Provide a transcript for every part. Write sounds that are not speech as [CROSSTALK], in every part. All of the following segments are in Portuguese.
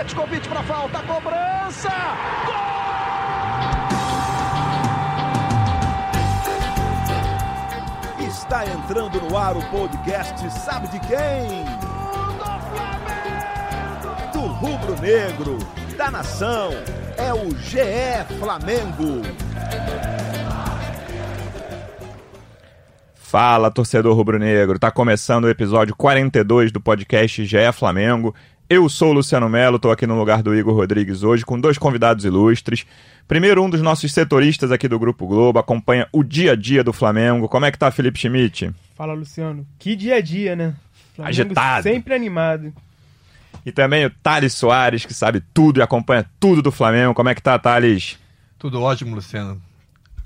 Petkovic para falta, cobrança! Gol! Está entrando no ar o podcast Sabe de quem? Do rubro negro, da nação, é o GE Flamengo. Fala, torcedor rubro-negro. Tá começando o episódio 42 do podcast GE Flamengo. Eu sou o Luciano Melo, tô aqui no lugar do Igor Rodrigues hoje com dois convidados ilustres. Primeiro, um dos nossos setoristas aqui do Grupo Globo, acompanha o dia a dia do Flamengo. Como é que tá, Felipe Schmidt? Fala, Luciano. Que dia a dia, né? Flamengo Agitado. Sempre animado. E também o Thales Soares, que sabe tudo e acompanha tudo do Flamengo. Como é que tá, Thales? Tudo ótimo, Luciano.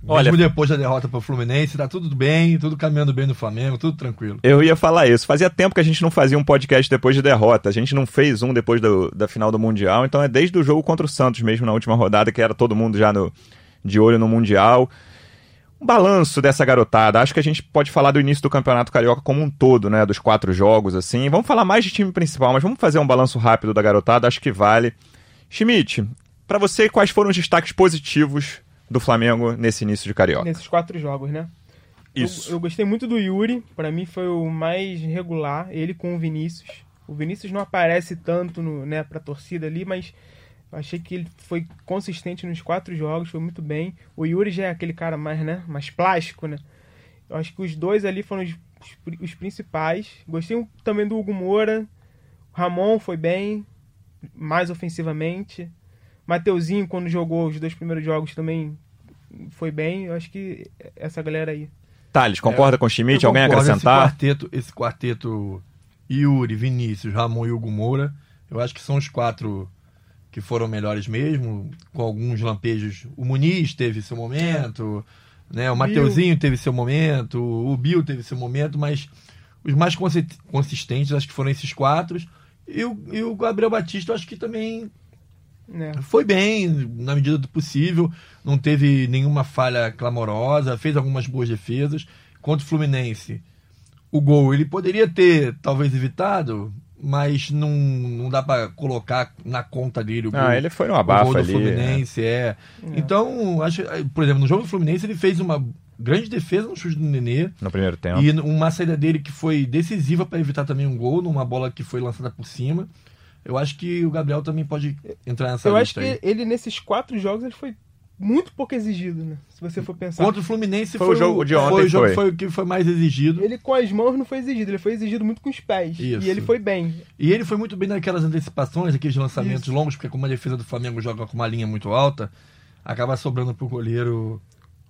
Olha, Mesmo depois da derrota para o Fluminense, tá tudo bem, tudo caminhando bem no Flamengo, tudo tranquilo. Eu ia falar isso. Fazia tempo que a gente não fazia um podcast depois de derrota. A gente não fez um depois do, da final do Mundial. Então é desde o jogo contra o Santos mesmo, na última rodada, que era todo mundo já no, de olho no Mundial. Um balanço dessa garotada. Acho que a gente pode falar do início do Campeonato Carioca como um todo, né? Dos quatro jogos, assim. Vamos falar mais de time principal, mas vamos fazer um balanço rápido da garotada. Acho que vale. Schmidt, para você, quais foram os destaques positivos do Flamengo nesse início de Carioca. Nesses quatro jogos, né? Isso. Eu, eu gostei muito do Yuri, para mim foi o mais regular, ele com o Vinícius. O Vinícius não aparece tanto no, né, pra torcida ali, mas achei que ele foi consistente nos quatro jogos, foi muito bem. O Yuri já é aquele cara mais, né, mais plástico, né? Eu acho que os dois ali foram os, os principais. Gostei também do Hugo Moura. O Ramon foi bem, mais ofensivamente. Mateuzinho, quando jogou os dois primeiros jogos, também foi bem. Eu acho que essa galera aí. Thales, concorda é, com o Schmidt? Alguém acrescentar? Esse quarteto, esse quarteto Yuri, Vinícius, Ramon e Hugo Moura, eu acho que são os quatro que foram melhores mesmo, com alguns lampejos. O Muniz teve seu momento, né? o Mateuzinho teve seu momento, o Bill teve seu momento, mas os mais consistentes acho que foram esses quatro. E o, e o Gabriel Batista, eu acho que também é. Foi bem, na medida do possível, não teve nenhuma falha clamorosa, fez algumas boas defesas. Contra o Fluminense, o gol ele poderia ter talvez evitado, mas não, não dá para colocar na conta dele o gol. Ah, ele foi no gol do ali, Fluminense, é. é. Então, acho, por exemplo, no jogo do Fluminense ele fez uma grande defesa no chute do Nenê. No primeiro tempo. E uma saída dele que foi decisiva para evitar também um gol, numa bola que foi lançada por cima. Eu acho que o Gabriel também pode entrar nessa Eu lista acho que aí. ele, nesses quatro jogos, ele foi muito pouco exigido, né? Se você for pensar. Contra o Fluminense foi, foi o jogo de ontem. Foi o jogo foi. Foi, que foi mais exigido. Ele com as mãos não foi exigido, ele foi exigido muito com os pés. Isso. E ele foi bem. E ele foi muito bem naquelas antecipações, aqueles lançamentos Isso. longos, porque como a defesa do Flamengo joga com uma linha muito alta, acaba sobrando pro goleiro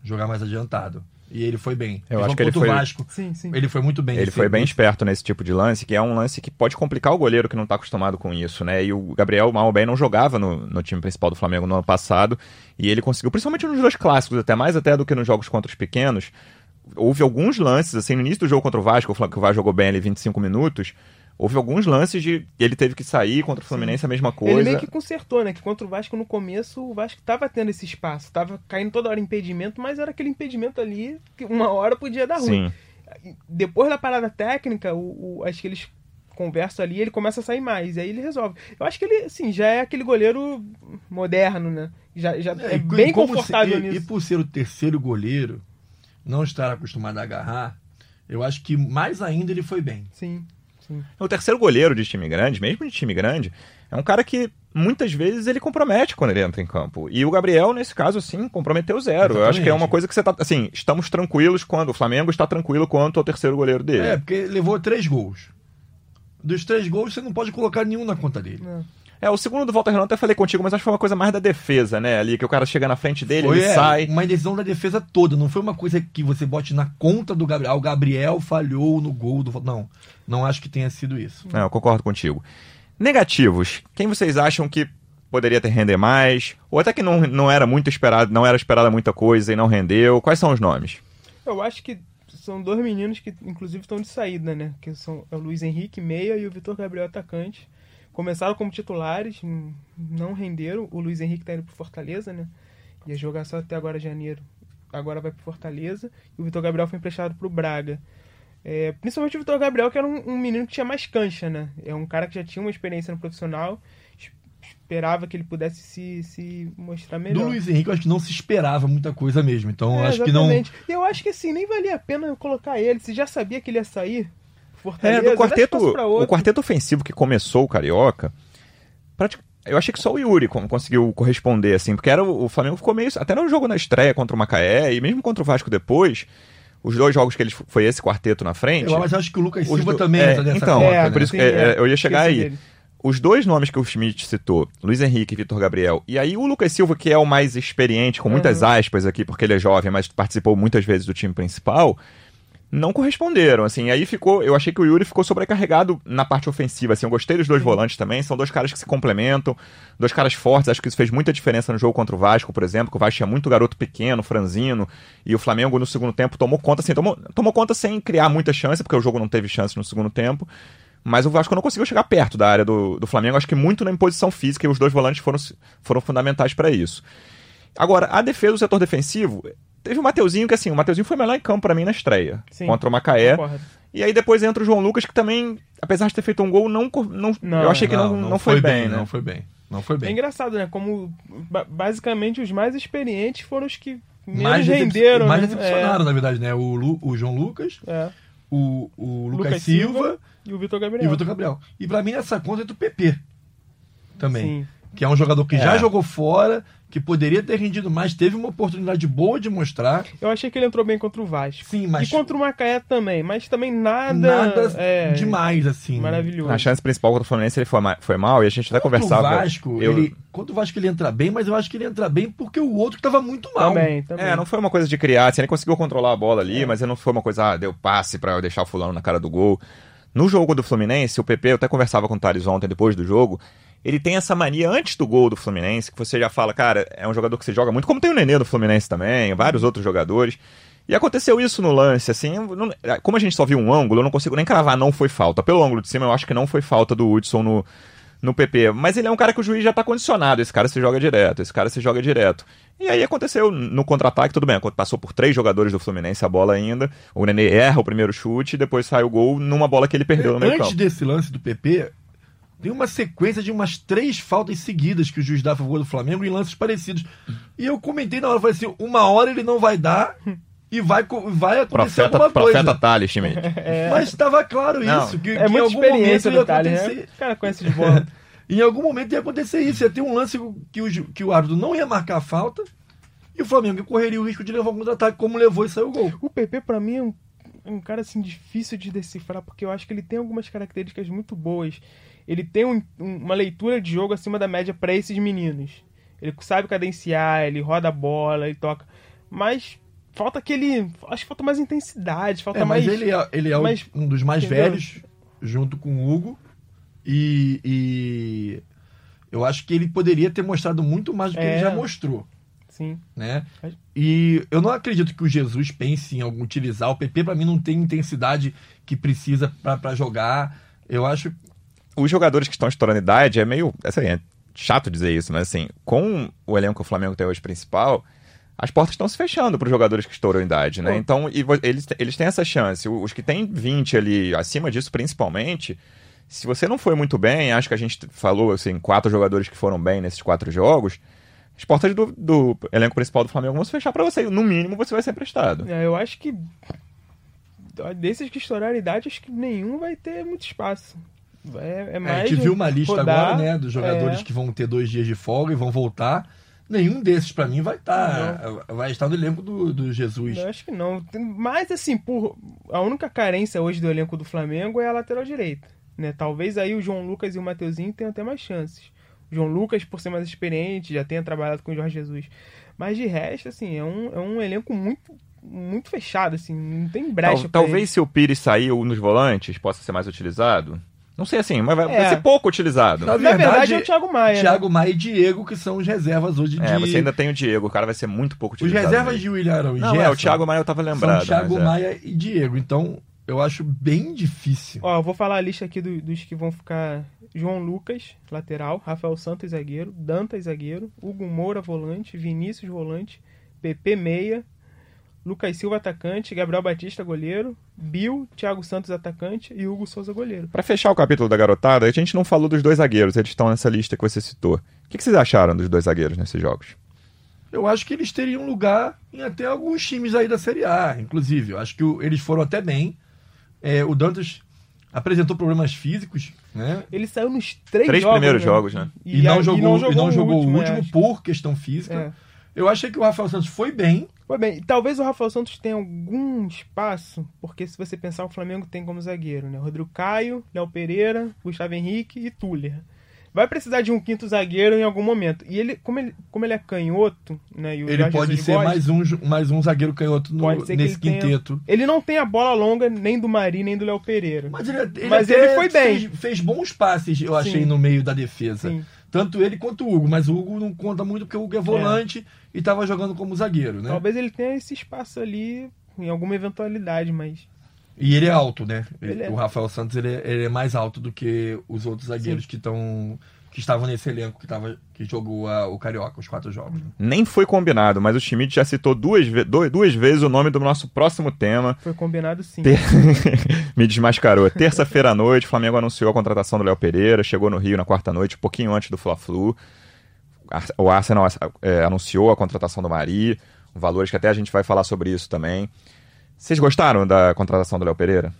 jogar mais adiantado. E ele foi bem. Eu ele acho que ele foi. Vasco, sim, sim. Ele foi muito bem. Ele foi bem esperto nesse tipo de lance, que é um lance que pode complicar o goleiro que não está acostumado com isso, né? E o Gabriel mal bem não jogava no, no time principal do Flamengo no ano passado. E ele conseguiu, principalmente nos dois clássicos, até mais até do que nos jogos contra os pequenos. Houve alguns lances, assim, no início do jogo contra o Vasco, que o Vasco jogou bem ali 25 minutos Houve alguns lances de ele teve que sair contra o Fluminense Sim. a mesma coisa. Ele meio que consertou, né? Que contra o Vasco no começo, o Vasco tava tendo esse espaço, tava caindo toda hora impedimento, mas era aquele impedimento ali que uma hora podia dar ruim. Sim. Depois da parada técnica, o, o, acho que eles conversam ali, ele começa a sair mais, e aí ele resolve. Eu acho que ele, assim, já é aquele goleiro moderno, né? Já, já é, é bem confortável se, nisso. E, e por ser o terceiro goleiro, não estar acostumado a agarrar, eu acho que mais ainda ele foi bem. Sim. Sim. O terceiro goleiro de time grande, mesmo de time grande, é um cara que muitas vezes ele compromete quando ele entra em campo. E o Gabriel, nesse caso, assim, comprometeu zero. Exatamente. Eu acho que é uma coisa que você tá. Assim, estamos tranquilos quando. O Flamengo está tranquilo quanto ao terceiro goleiro dele. É, porque levou três gols. Dos três gols, você não pode colocar nenhum na conta dele. É. É, o segundo do Walter Renan até falei contigo, mas acho que foi uma coisa mais da defesa, né? Ali, que o cara chega na frente dele, foi, ele é, sai. Uma decisão da defesa toda, não foi uma coisa que você bote na conta do Gabriel. O Gabriel falhou no gol do. Não, não acho que tenha sido isso. Não, eu concordo contigo. Negativos. Quem vocês acham que poderia ter render mais? Ou até que não, não era muito esperado, não era esperada muita coisa e não rendeu? Quais são os nomes? Eu acho que são dois meninos que, inclusive, estão de saída, né? Que são o Luiz Henrique, meia, e o Vitor Gabriel, atacante começaram como titulares, não renderam. O Luiz Henrique tá indo pro Fortaleza, né? Ia jogar só até agora janeiro. Agora vai pro Fortaleza. E o Vitor Gabriel foi emprestado pro Braga. É, principalmente o Vitor Gabriel, que era um, um, menino que tinha mais cancha, né? É um cara que já tinha uma experiência no profissional. esperava que ele pudesse se, se mostrar melhor. Do Luiz Henrique, eu acho que não se esperava muita coisa mesmo. Então, eu É, acho que não. exatamente. Eu acho que assim, nem valia a pena colocar ele. Se já sabia que ele ia sair, É, do quarteto, o quarteto ofensivo que começou o Carioca, eu achei que só o Yuri con- conseguiu corresponder, assim, porque era o, o Flamengo ficou meio. Até no jogo na estreia contra o Macaé, e mesmo contra o Vasco depois, os dois jogos que eles foi esse quarteto na frente. Eu, mas acho que o Lucas Silva do- também é, entra nessa então, É, né? por isso que é, é. eu ia chegar aí. dele. Os dois nomes que o Schmidt citou, Luiz Henrique e Vitor Gabriel, e aí o Lucas Silva, que é o mais experiente, com muitas Uhum. aspas aqui, porque ele é jovem, mas participou muitas vezes do time principal, não corresponderam, assim, aí ficou, eu achei que o Yuri ficou sobrecarregado na parte ofensiva, assim, eu gostei dos dois volantes também, são dois caras que se complementam, dois caras fortes, acho que isso fez muita diferença no jogo contra o Vasco, por exemplo, que o Vasco tinha muito garoto pequeno, franzino, e o Flamengo no segundo tempo tomou conta, assim, tomou, tomou conta sem criar muita chance, porque o jogo não teve chance no segundo tempo, mas o Vasco não conseguiu chegar perto da área do, do Flamengo, acho que muito na imposição física, e os dois volantes foram, foram fundamentais para isso. Agora, a defesa do setor defensivo, teve o Mateuzinho, que assim, o Mateuzinho foi melhor em campo para mim na estreia, Sim. contra o Macaé. Concordo. E aí depois entra o João Lucas, que também, apesar de ter feito um gol, não, não, Não, eu achei que não, não, foi, bem, né? Não foi bem. Não foi É bem. engraçado, né? Como ba- basicamente os mais experientes foram os que menos mais renderam. mais né? decepcionaram, na verdade, né? O, Lu- o João Lucas, É, é. o, o Lucas, Lucas Silva, Silva E o Vitor Gabriel. e o Vitor Gabriel. E pra mim, nessa conta entra o PP também. Sim. Que é um jogador que É. já jogou fora, que poderia ter rendido mais, teve uma oportunidade boa de mostrar. Eu achei que ele entrou bem contra o Vasco. Sim, mas E contra o Macaé também, mas também nada, nada é, demais, assim. maravilhoso. Na chance principal contra o Fluminense ele foi, ma- foi mal, e a gente até Contra conversava... O Vasco, eu- ele, contra o Vasco ele entra bem, mas eu acho que ele entra bem porque o outro tava muito mal. Também, também. É, não foi uma coisa de criar, assim, ele conseguiu controlar a bola ali, mas não foi uma coisa, ah, deu passe pra eu deixar o fulano na cara do gol. No jogo do Fluminense, o PP, eu até conversava com o Thales ontem, depois do jogo, ele tem essa mania antes do gol do Fluminense, que você já fala, cara, é um jogador que se joga muito, como tem o Nenê do Fluminense também, vários outros jogadores. E aconteceu isso no lance, assim, não- como a gente só viu um ângulo, eu não consigo nem cravar, não foi falta. Pelo ângulo de cima, eu acho que não foi falta do Hudson no, no PP. Mas ele é um cara que o juiz já tá condicionado, esse cara se joga direto, esse cara se joga direto. E aí aconteceu no contra-ataque, tudo bem, passou por três jogadores do Fluminense a bola ainda, o Nenê erra o primeiro chute, e depois sai o gol numa bola que ele perdeu no meio Antes campo. desse lance do PP, tem uma sequência de umas três faltas seguidas que o juiz dá a favor do Flamengo em lances parecidos. E eu comentei na hora, falei assim, uma hora ele não vai dar e vai, vai acontecer Profeta, alguma coisa. profeta Thales, Schmidt. [LAUGHS] Mas estava claro Não. isso, que, É que em muita algum experiência momento ia do Thales, acontecer. né? O cara conhece de bola. [LAUGHS] Em algum momento ia acontecer isso, ia ter um lance que o, ju- que o árbitro não ia marcar a falta e o Flamengo correria o risco de levar um contra-ataque, como levou e saiu o gol. O PP, pra mim, é um, é um cara assim difícil de decifrar, porque eu acho que ele tem algumas características muito boas. Ele tem um- um- uma leitura de jogo acima da média pra esses meninos. Ele sabe cadenciar, ele roda a bola, ele toca. Mas falta aquele. Acho que falta mais intensidade, falta É, mas mais. ele é, ele é mais- um dos mais entendeu? velhos, junto com o Hugo. E, e eu acho que ele poderia ter mostrado muito mais do que É. ele já mostrou. Sim. Né? Mas- E eu não acredito que o Jesus pense em algum utilizar. O PP, pra mim, não tem intensidade que precisa pra jogar. Eu acho. Os jogadores que estão estourando idade é meio. Assim, é chato dizer isso, mas assim, com o elenco que o Flamengo tem hoje principal, as portas estão se fechando para os jogadores que estouram idade, né? Pô. Então, e eles, eles têm essa chance. Os que têm 20 ali, acima disso principalmente, se você não foi muito bem, acho que a gente falou, assim, quatro jogadores que foram bem nesses quatro jogos, as portas do, do elenco principal do Flamengo vão se fechar para você. No mínimo, você vai ser emprestado. É, eu acho que. Desses que estouraram idade, acho que nenhum vai ter muito espaço. É, é É, mais. a gente viu uma lista rodar, agora, né? Dos jogadores é. que vão ter dois dias de folga e vão voltar. Nenhum desses, pra mim, vai estar. vai estar no elenco do, do Jesus. Eu acho que não. Tem- Mas assim, por a única carência hoje do elenco do Flamengo é a lateral direita. Né? Talvez aí o João Lucas e o Mateuzinho tenham até mais chances. O João Lucas, por ser mais experiente, já tenha trabalhado com o Jorge Jesus. Mas de resto, assim, é um, é um elenco muito, muito fechado, assim, não tem brecha. Tal- talvez se o Pires sair nos volantes possa ser mais utilizado. Não sei assim, mas vai, vai É. ser pouco utilizado. Na ele. Na verdade, verdade, é o Thiago Maia. né? Thiago Maia e Diego, que são os reservas hoje de. É, você ainda tem o Diego, o cara vai ser muito pouco Os utilizado. reservas mesmo. de William Arão e Não, é, o Gerson Thiago Maia eu tava lembrado. são Thiago mas é. Maia e Diego. Então, eu acho bem difícil. Ó, eu vou falar a lista aqui do- dos que vão ficar: João Lucas, lateral, Rafael Santos, zagueiro, Dantas, zagueiro, Hugo Moura, volante, Vinícius, volante, PP, meia, Lucas Silva, atacante, Gabriel Batista, goleiro, Bill, Thiago Santos, atacante e Hugo Souza, goleiro. Pra fechar o capítulo da garotada, a gente não falou dos dois zagueiros, eles estão nessa lista que você citou. O que, que vocês acharam dos dois zagueiros nesses jogos? Eu acho que eles teriam lugar em até alguns times aí da Série A, inclusive. Eu acho que o- eles foram até bem. É, o Dantas apresentou problemas físicos, né? Ele saiu nos três, Três jogos, primeiros jogos, né? E, não, a- jogou, e não jogou o último é, acho. por questão física. É. Eu achei que o Rafael Santos foi bem. Foi bem, talvez o Rafael Santos tenha algum espaço, porque se você pensar, o Flamengo tem como zagueiro, né? Rodrigo Caio, Léo Pereira, Gustavo Henrique e Tuller. Vai precisar de um quinto zagueiro em algum momento. E ele, como ele, como ele é canhoto, né? Ele pode ser gosta, mais um, mais um zagueiro canhoto no- nesse ele tenha- quinteto. Ele não tem a bola longa nem do Mari, nem do Léo Pereira. Mas ele, ele Mas ele foi bem. Fez, fez bons passes, eu achei, Sim. no meio da defesa. Sim. Tanto ele quanto o Hugo. Mas o Hugo não conta muito porque o Hugo é volante e estava jogando como zagueiro, né? Talvez ele tenha esse espaço ali em alguma eventualidade, mas. E ele é alto, né? Ele é. O Rafael Santos ele é, ele é mais alto do que os outros zagueiros que estão que estavam nesse elenco que, tava, que jogou a- o Carioca, os quatro jogos. né? Nem foi combinado, mas o Schmidt já citou duas, duas vezes o nome do nosso próximo tema. Foi combinado sim. Ter- [LAUGHS] Me desmascarou. Terça-feira à noite, o Flamengo anunciou a contratação do Léo Pereira, chegou no Rio na quarta noite, um pouquinho antes do Fla-Flu. O Arsenal é, anunciou a contratação do Mari, valores que até a gente vai falar sobre isso também. Vocês gostaram da contratação do Léo Pereira?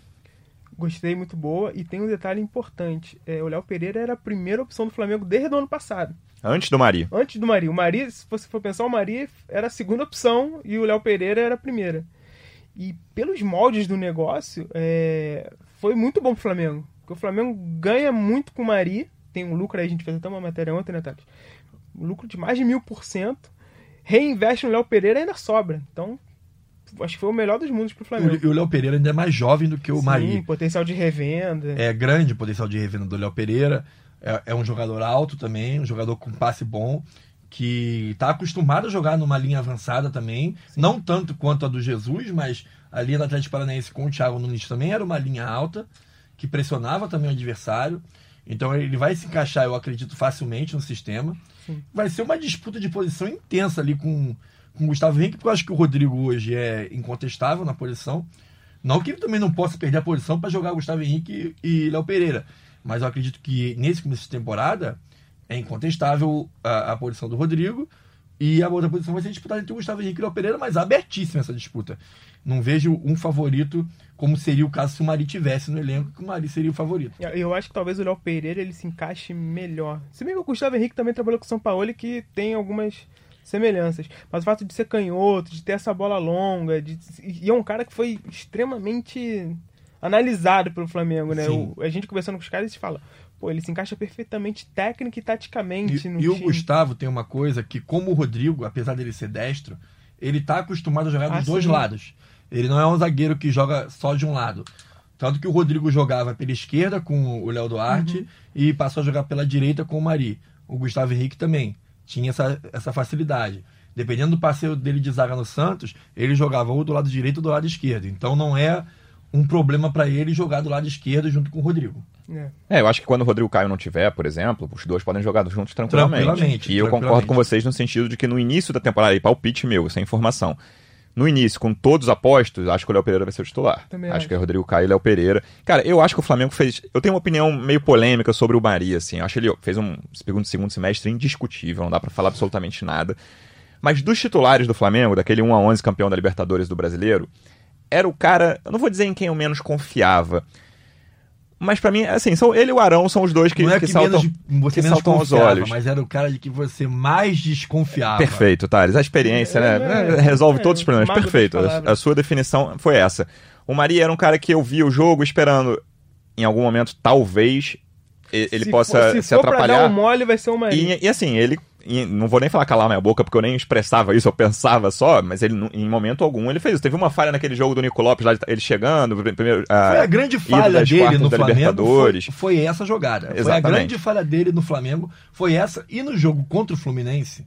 Gostei, muito boa. E tem um detalhe importante: é, o Léo Pereira era a primeira opção do Flamengo desde o ano passado. Antes do Mari. Antes do Mari. O Mari, se você for pensar, o Mari era a segunda opção e o Léo Pereira era a primeira. E pelos moldes do negócio, é, foi muito bom pro Flamengo. Porque o Flamengo ganha muito com o Mari. Tem um lucro aí, a gente fez até uma matéria ontem, né, Thales? Um lucro de mais de mil por cento. Reinveste no Léo Pereira e ainda sobra. Então, acho que foi o melhor dos mundos pro Flamengo. E o Léo Pereira ainda é mais jovem do que o Sim, potencial de revenda. É grande o potencial de revenda do Léo Pereira. É, é um jogador alto também, um jogador com passe bom, que está acostumado a jogar numa linha avançada também. Não tanto quanto a do Jesus, mas a linha do Atlético Paranaense com o Thiago Nunes também era uma linha alta, que pressionava também o adversário. Então ele vai se encaixar, eu acredito, facilmente no sistema. Sim. Vai ser uma disputa de posição intensa ali com, com o Gustavo Henrique, porque eu acho que o Rodrigo hoje é incontestável na posição. Não que ele também não possa perder a posição para jogar Gustavo Henrique e Léo Pereira. Mas eu acredito que nesse começo de temporada é incontestável a, a posição do Rodrigo. E a outra posição vai ser disputada entre o Gustavo Henrique e o Léo Pereira, mas abertíssima essa disputa. Não vejo um favorito como seria o caso se o Mari tivesse no elenco, que o Mari seria o favorito. Eu acho que talvez o Léo Pereira ele se encaixe melhor. Se bem que o Gustavo Henrique também trabalhou com o São Paulo que tem algumas semelhanças. Mas o fato de ser canhoto, de ter essa bola longa, de... e é um cara que foi extremamente analisado pelo Flamengo, né? O- a gente conversando com os caras, eles falam, pô, ele se encaixa perfeitamente técnica e taticamente E, no e o time. Gustavo tem uma coisa que, como o Rodrigo, apesar dele ser destro, ele tá acostumado a jogar Ah, dos dois sim. lados. Ele não é um zagueiro que joga só de um lado. Tanto que o Rodrigo jogava pela esquerda com o Léo Duarte Uhum. e passou a jogar pela direita com o Mari. O Gustavo Henrique também tinha essa, essa facilidade. Dependendo do passeio dele de zaga no Santos, ele jogava ou do lado direito ou do lado esquerdo. Então não é um problema para ele jogar do lado esquerdo junto com o Rodrigo. É. É, eu acho que quando o Rodrigo Caio não tiver, por exemplo, os dois podem jogar juntos tranquilamente. Tranquilamente, E eu concordo tranquilamente. com vocês no sentido de que no início da temporada, e palpite meu, sem informação. No início, com todos apostos, acho que o Léo Pereira vai ser o titular. Também acho, acho. que é Rodrigo Caio e Léo Pereira. Cara, eu acho que o Flamengo fez. Eu tenho uma opinião meio polêmica sobre o Maria, assim. Eu acho que ele fez um segundo, segundo semestre indiscutível, não dá pra falar absolutamente nada. Mas dos titulares do Flamengo, daquele 1 a 11 campeão da Libertadores do Brasileiro, era o cara, eu não vou dizer em quem eu menos confiava, mas pra mim, assim, são ele e o Arão são os dois que, é que que, saltam, menos, você que menos saltam aos olhos. mas era o cara de que você mais desconfiava. Perfeito, Thales. A experiência, É, né? é, resolve é, todos os problemas. Perfeito. A, a sua definição foi essa. O Maria era um cara que eu via o jogo esperando, em algum momento, talvez ele se possa for, se se for pra atrapalhar. dar um mole, vai ser o Mari. E, e assim, ele. Não vou nem falar calar minha boca, porque eu nem expressava isso, eu pensava só, mas ele, em momento algum, ele fez isso. Teve uma falha naquele jogo do Nico Lopes, lá, ele chegando, primeiro. ah, Foi a grande falha dele no Flamengo. Foi, foi essa jogada. Foi a Exatamente. grande falha dele no Flamengo. Foi essa. E no jogo contra o Fluminense,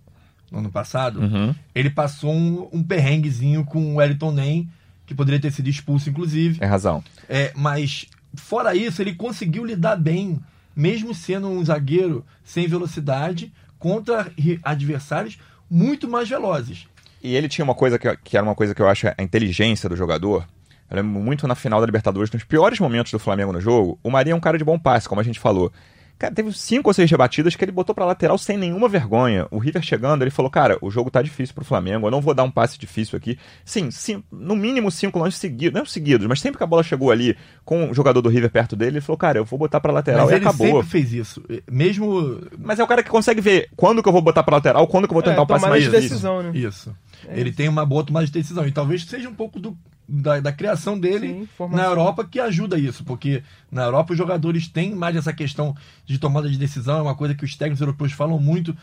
no ano passado, Uhum. ele passou um, um perrenguezinho com o Wellington Nem, que poderia ter sido expulso, inclusive. Tem razão. É, mas, fora isso, ele conseguiu lidar bem, mesmo sendo um zagueiro sem velocidade, contra ri- adversários muito mais velozes. E ele tinha uma coisa que, que era uma coisa que eu acho a inteligência do jogador. Eu lembro muito na final da Libertadores, nos piores momentos do Flamengo no jogo, o Maria é um cara de bom passe, como a gente falou. Cara, teve cinco ou seis rebatidas que ele botou pra lateral sem nenhuma vergonha. O River chegando, ele falou: Cara, o jogo tá difícil pro Flamengo, eu não vou dar um passe difícil aqui. Sim, sim no mínimo cinco lances seguidos, não seguidos, mas sempre que a bola chegou ali com o jogador do River perto dele, ele falou: Cara, eu vou botar pra lateral Mas e ele acabou. sempre fez isso. Mesmo. Mas é o cara que consegue ver quando que eu vou botar pra lateral, quando que eu vou tentar É, o passe tomada mais de difícil. decisão, né? Isso. ele tem uma boa tomada de decisão. E talvez seja um pouco do, da, da criação dele Sim, na Europa que ajuda isso. Porque na Europa os jogadores têm mais essa questão de tomada de decisão. É uma coisa que os técnicos europeus falam muito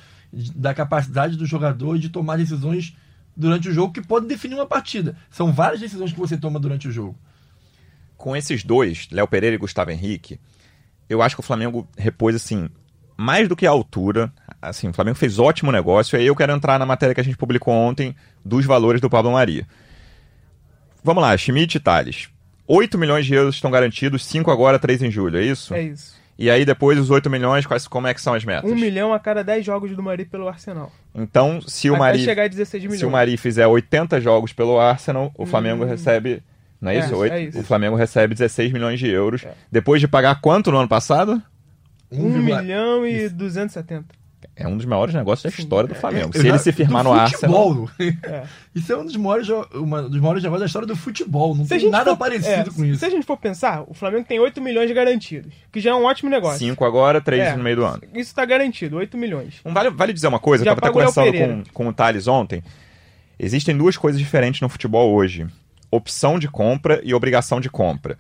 da capacidade do jogador de tomar decisões durante o jogo que podem definir uma partida. São várias decisões que você toma durante o jogo. com esses dois, Léo Pereira e Gustavo Henrique, eu acho que o Flamengo repôs, assim, mais do que a altura. Assim, o Flamengo fez ótimo negócio. E aí eu quero entrar na matéria que a gente publicou ontem dos valores do Pablo Maria. Vamos lá, Schmidt e Thales. 8 milhões de euros estão garantidos, 5 agora, 3 em julho, é isso? É isso. E aí depois os 8 milhões, quais, como é que são as metas? Um milhão a cada 10 jogos do Mari pelo Arsenal. Então, se o Mari chegar a 16 milhões. se o Mari fizer 80 jogos pelo Arsenal, o Flamengo recebe. Não é É, isso? Oito- é isso. O Flamengo recebe 16 milhões de euros. É. Depois de pagar quanto no ano passado? 1 vírgula- milhão e 270. É um dos maiores negócios da história do Flamengo. Eu Se ele se firmar do no Arsenal. futebol. É. Isso é um dos maiores, uma dos maiores negócios da história do futebol. Não Se a tem nada for- parecido é, com isso. Se a gente for pensar, o Flamengo tem 8 milhões garantidos, que já é um ótimo negócio. 5 agora, 3 É, no meio do ano. Isso tá garantido, 8 milhões. Um vale, vale dizer uma coisa, Já eu tava até conversando com, com o Thales ontem. Existem duas coisas diferentes no futebol hoje: opção de compra e obrigação de compra.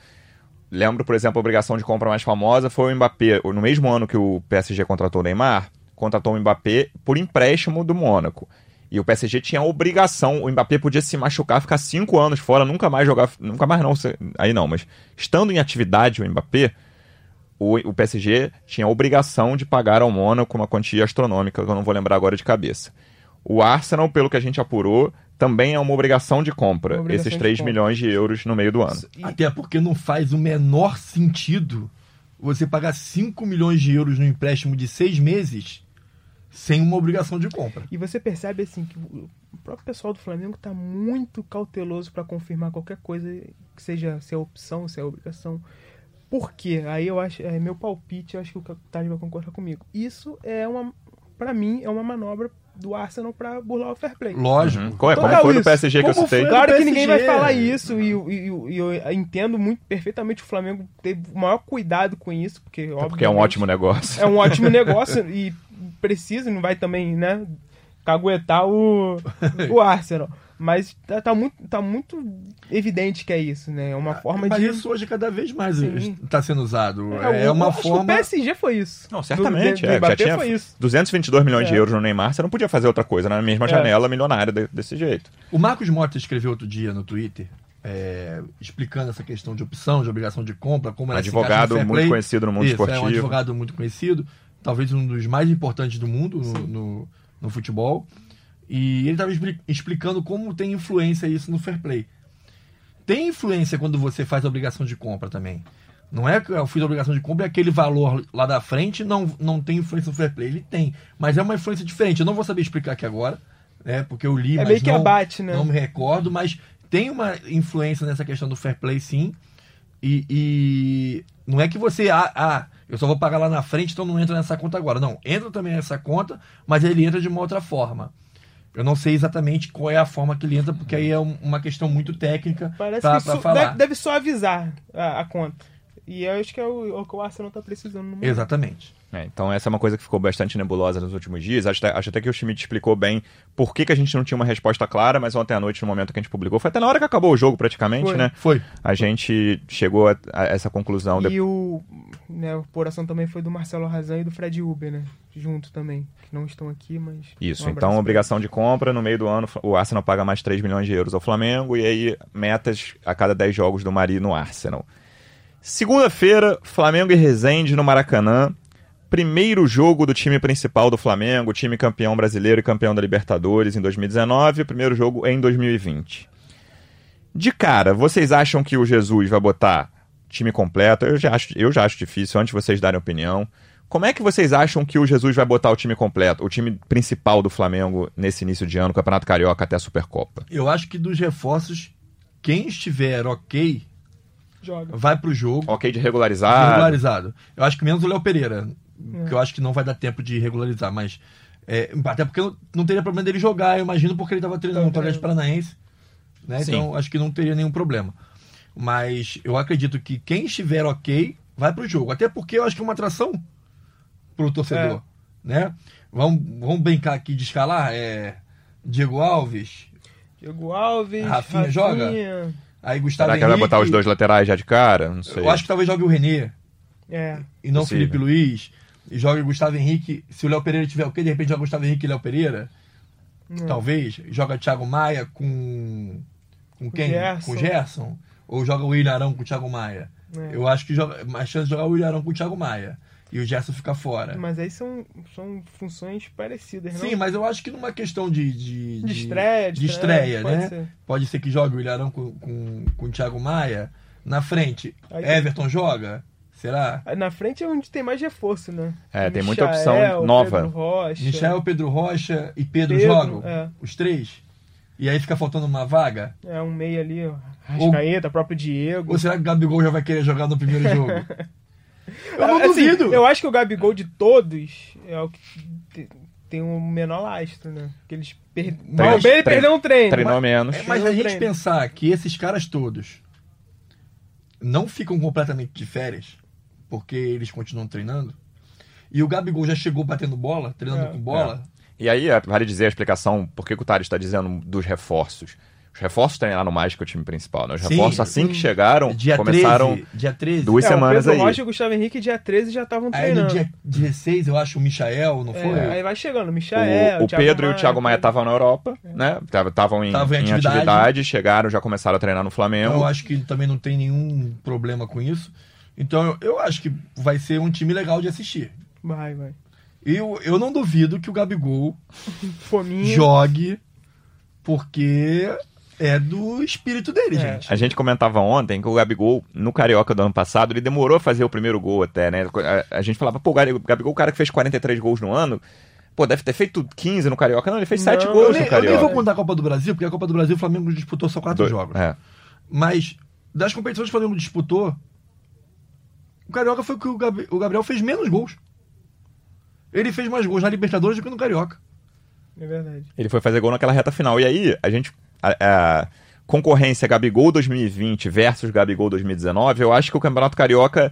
Lembro, por exemplo, a obrigação de compra mais famosa foi o Mbappé. No mesmo ano que o PSG contratou o Neymar, contratou o Mbappé por empréstimo do Mônaco. E o PSG tinha a obrigação, o Mbappé podia se machucar, ficar cinco anos fora, nunca mais jogar, nunca mais não, aí não, mas estando em atividade o Mbappé, o, o PSG tinha a obrigação de pagar ao Mônaco uma quantia astronômica, que eu não vou lembrar agora de cabeça. O Arsenal, pelo que a gente apurou, também é uma obrigação de compra, obrigação esses de 3 compra. milhões de euros no meio do ano. Até porque não faz o menor sentido você pagar 5 milhões de euros no empréstimo de seis meses sem uma obrigação de compra. E você percebe assim que o próprio pessoal do Flamengo tá muito cauteloso para confirmar qualquer coisa que seja se é opção, se é obrigação. Por quê? Aí eu acho, é meu palpite, eu acho que o Thales vai concordar comigo. Isso é uma, para mim, é uma manobra do Arsenal para burlar o fair play. Lógico. Uhum. Qual é? Como foi do isso. PSG que eu Como citei? foi? Claro que PSG. ninguém vai falar isso e, eu- e eu- e eu entendo muito perfeitamente o Flamengo teve o maior cuidado com isso, porque Porque é um ótimo negócio. é um ótimo negócio e precisa, não vai também, né, caguetar o, [LAUGHS] o Arsenal. Mas tá, tá muito, tá muito evidente que é isso, né? É uma forma Mas de. isso hoje cada vez mais está sendo usado. É, É, o- uma acho que forma. O PSG foi isso. Não, Do- certamente. do é, já Mbappé tinha foi isso. 222 milhões de É. euros no Neymar, você não podia fazer outra coisa na mesma É. janela milionária de- desse jeito. O Marcos Mota escreveu outro dia no Twitter, é, explicando essa questão de opção, de obrigação de compra, como ela se encaixa no Advogado muito conhecido no mundo Isso, esportivo. É um advogado muito conhecido, talvez um dos mais importantes do mundo no, no, no futebol. E ele estava explicando como tem influência isso no fair play. Tem influência quando você faz a obrigação de compra também. Não é que eu fiz a obrigação de compra e aquele valor lá da frente não, não tem influência no fair play. Ele tem, mas é uma influência diferente. Eu não vou saber explicar aqui agora, né, porque eu li, É mas meio que não, abate, né? não me recordo, mas tem uma influência nessa questão do fair play, sim. E, e não é que você, ah, ah, eu só vou pagar lá na frente, então não entra nessa conta agora. Não, entra também nessa conta, mas ele entra de uma outra forma. Eu não sei exatamente qual é a forma que ele entra, porque aí é um- uma questão muito técnica su- falar. deve, deve só avisar a, a conta. E eu acho que é o, o que o Arsenal tá precisando no momento. Exatamente. É, então essa é uma coisa que ficou bastante nebulosa nos últimos dias. Acho, até- acho até que o Schmidt explicou bem por que, que a gente não tinha uma resposta clara, mas ontem à noite, no momento que a gente publicou, foi até na hora que acabou o jogo praticamente, Foi. né? Foi. A gente chegou a, a essa conclusão. E de- o, né, a apuração também foi do Marcelo Razan e do Fred Uber, né? Junto também. Que não estão aqui, mas. Isso, um então obrigação de compra, no meio do ano o Arsenal paga mais 3 milhões de euros ao Flamengo e aí metas a cada 10 jogos do Mari no Arsenal. Segunda-feira, Flamengo e Resende no Maracanã. Primeiro jogo do time principal do Flamengo, time campeão brasileiro e campeão da Libertadores em 2019, primeiro jogo em 2020. De cara, vocês acham que o Jesus vai botar time completo? Eu já acho, eu já acho difícil, antes de vocês darem opinião. Como é que vocês acham que o Jesus vai botar o time completo, o time principal do Flamengo nesse início de ano, Campeonato Carioca até a Supercopa? Eu acho que dos reforços, quem estiver ok, Joga. vai pro jogo. Ok de regularizado. regularizado. Eu acho que menos o Léo Pereira, que eu acho que não vai dar tempo de regularizar, mas. é, até porque não, não teria problema dele jogar, eu imagino, porque ele estava treinando no Atlético Paranaense. Né? Então acho que não teria nenhum problema. Mas eu acredito que quem estiver ok vai pro jogo. Até porque eu acho que é uma atração pro torcedor. Né? Vamos, vamos brincar aqui de escalar. É, Diego Alves, Diego Alves, Rafinha joga? Aí Gustavo Será que ele vai Henrique. botar os dois laterais já de cara? Não sei. Eu acho que talvez jogue o Renê. É. e não Possível. Felipe Luiz, e joga o Gustavo Henrique. Se o Léo Pereira tiver o quê? De repente joga Gustavo Henrique e Léo Pereira. Hum. Talvez. Joga Thiago Maia com. Com quem? Gerson. Com o Gerson. Ou joga o William Arão com o Thiago Maia. É. Eu acho que joga mais chance de jogar o William Arão com o Thiago Maia. E o Gerson ficar fora. Mas aí são, são funções parecidas, não? Sim, mas eu acho que numa questão de. De, De estreia, de de estreia, estreia, pode né? ser. Pode ser que jogue o William Arão com, com, com o Thiago Maia. Na frente, Aí- Everton joga? Será? Na frente é onde tem mais reforço, né? É, tem Michael, muita opção nova. Pedro Rocha. Michel, Pedro Rocha e Pedro, Pedro, jogam? é. Os três? E aí fica faltando uma vaga? É, um meio ali, ó. Rascaeta, próprio Diego. Ou será que o Gabigol já vai querer jogar no primeiro [LAUGHS] jogo? Eu não Assim, duvido. Eu acho que o Gabigol de todos é o que te- tem o menor lastro, né? Que eles per... Treino- Mal bem perdeu um treino. Treinou menos. É, mas a gente treino. pensar que esses caras todos não ficam completamente de férias, porque eles continuam treinando, e o Gabigol já chegou batendo bola, treinando É. com bola, E aí, é, vale dizer a explicação por que que o Tari está dizendo dos reforços. Os reforços treinaram mais que o time principal, né? Os Sim, reforços, assim que chegaram, dia começaram 13, dia 13. duas É, semanas o Pedro aí. Rocha e o Gustavo Henrique, dia 13, já estavam Aí no treinando. dia 16, eu acho, o Michael, não É, foi? Aí vai chegando, o Michael, o, o Thiago Pedro e o Maia, Thiago Maia estavam na Europa, né? Estavam em, em em atividade. atividade. chegaram, já começaram a treinar no Flamengo. Então, eu acho que também não tem nenhum problema com isso. Então eu, eu acho que vai ser um time legal de assistir. Vai, vai. E eu, eu não duvido que o Gabigol [LAUGHS] jogue, porque é do espírito dele, É. gente. A gente comentava ontem que o Gabigol, no Carioca do ano passado, ele demorou a fazer o primeiro gol até, né? A, a gente falava, pô, o Gabigol, o cara que fez 43 gols no ano, pô, deve ter feito 15 no Carioca. Não, ele fez Não, 7 eu gols Eu no nem, eu nem Carioca. vou contar a Copa do Brasil, porque a Copa do Brasil o Flamengo disputou só quatro Dois- jogos. É. Mas das competições que o Flamengo disputou, o Carioca foi o que o, Gabi- o Gabriel fez menos gols. Ele fez mais gols na Libertadores do que no Carioca. É verdade. Ele foi fazer gol naquela reta final. E aí, a gente. A, a concorrência Gabigol 2020 versus Gabigol 2019, eu acho que o Campeonato Carioca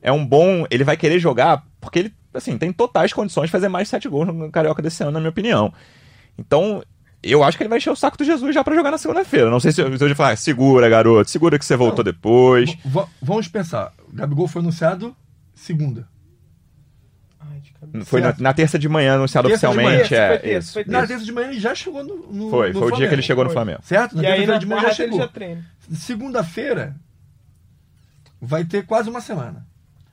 é um bom. Ele vai querer jogar porque ele, assim, tem totais condições de fazer mais de 7 gols no Carioca desse ano, na minha opinião. Então. Eu acho que ele vai encher o saco do Jesus já pra jogar na segunda-feira. Não sei se eu já falar, segura, garoto, segura que você voltou depois. V- v- vamos pensar. O Gabigol foi anunciado segunda. De. Foi na, na terça de manhã anunciado Terça de manhã, oficialmente. isso, é, terça, isso, foi Na terça de manhã ele já chegou no, no Foi, no foi o dia que ele chegou no Foi. Flamengo. Certo? Na E aí terça na de manhã já chegou. já. Segunda-feira vai ter quase uma semana.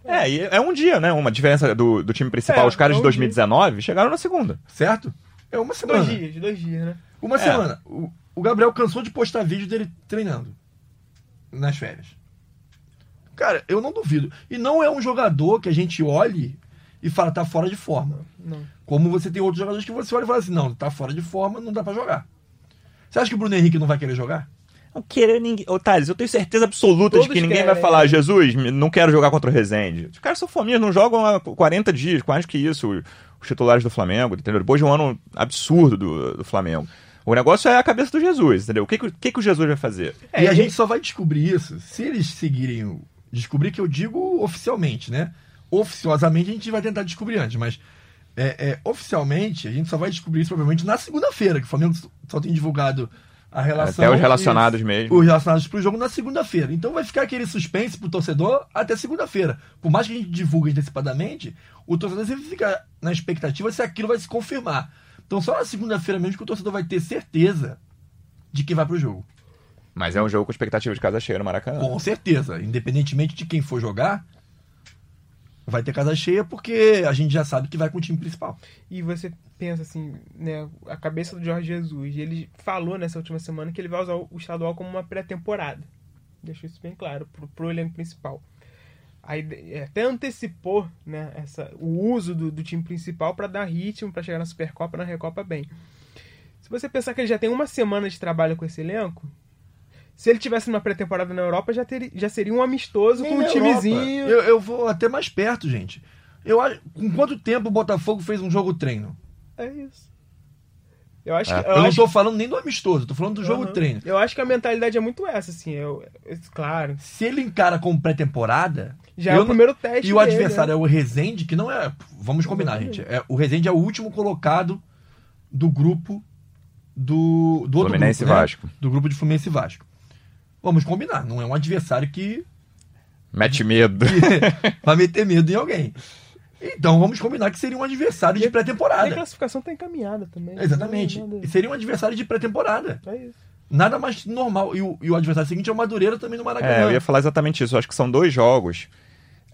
É, e é um dia, né? Uma diferença do, do time principal. É, Os caras é de um 2019 chegaram na segunda. Certo? É uma semana. Dois dias, dois dias, né? Uma É. semana. O, o Gabriel cansou de postar vídeo dele treinando nas férias. Cara, eu não duvido. E não é um jogador que a gente olhe e fala, tá fora de forma. Não. Como você tem outros jogadores que você olha e fala assim, não, tá fora de forma, não dá pra jogar. Você acha que o Bruno Henrique não vai querer jogar? Não querer ninguém. Ô, Thales, eu tenho certeza absoluta de Todos que ninguém querem. vai falar, Jesus, não quero jogar contra o Rezende. Os caras são fominhas, não jogam há 40 dias, quase que isso, os titulares do Flamengo, entendeu? Depois de um ano absurdo do, do Flamengo. O negócio é a cabeça do Jesus, entendeu? O que, que, o que o Jesus vai fazer? É, e a gente só vai descobrir isso se eles seguirem o. Descobrir que eu digo oficialmente, né? Oficiosamente a gente vai tentar descobrir antes, mas é, é, oficialmente a gente só vai descobrir isso provavelmente na segunda-feira, que o Flamengo só tem divulgado a relação. Até os relacionados e- mesmo. Os relacionados pro jogo na segunda-feira. Então vai ficar aquele suspense pro torcedor até segunda-feira. Por mais que a gente divulgue antecipadamente, o torcedor sempre fica na expectativa se aquilo vai se confirmar. Então só na segunda-feira mesmo que o torcedor vai ter certeza de que vai pro jogo. Mas é um jogo com expectativa de casa cheia no Maracanã. Com certeza. Independentemente de quem for jogar, vai ter casa cheia porque a gente já sabe que vai com o time principal. E você pensa assim, né? A cabeça do Jorge Jesus. Ele falou nessa última semana que ele vai usar o estadual como uma pré-temporada. Deixou isso bem claro pro, pro elenco principal. a ide- é, até antecipou né, essa, o uso do, do time principal para dar ritmo para chegar na Supercopa na Recopa bem. Se você pensar que ele já tem uma semana de trabalho com esse elenco, se ele tivesse numa pré-temporada na Europa, já, teria, já seria um amistoso Nem com um timezinho. Eu, eu vou até mais perto, gente. Eu acho. Com quanto tempo o Botafogo fez um jogo treino? É isso. Eu acho É. que. Eu, não acho tô falando nem do amistoso, eu tô falando do jogo Aham. treino. Eu acho que a mentalidade é muito essa, assim. Eu, eu- claro. Se ele encara como pré-temporada. Já eu é o não- primeiro teste. E o dele, adversário né? é o Rezende, que não é. Vamos combinar, Exatamente. gente. É, o Rezende é o último colocado do grupo do, do outro Fluminense e grupo, né? Vasco. Do grupo de Fluminense e Vasco. Vamos combinar, não é um adversário que, Mete medo. [LAUGHS] que vai meter medo em alguém. Então vamos combinar que seria um adversário E de a- E a pré-temporada. classificação tá encaminhada também. Exatamente. Não, nada- Seria um adversário de pré-temporada. É isso. Nada mais normal. E o, e o adversário seguinte é o Madureira também no Maracanã. É, eu ia falar exatamente isso. Eu acho que são dois jogos.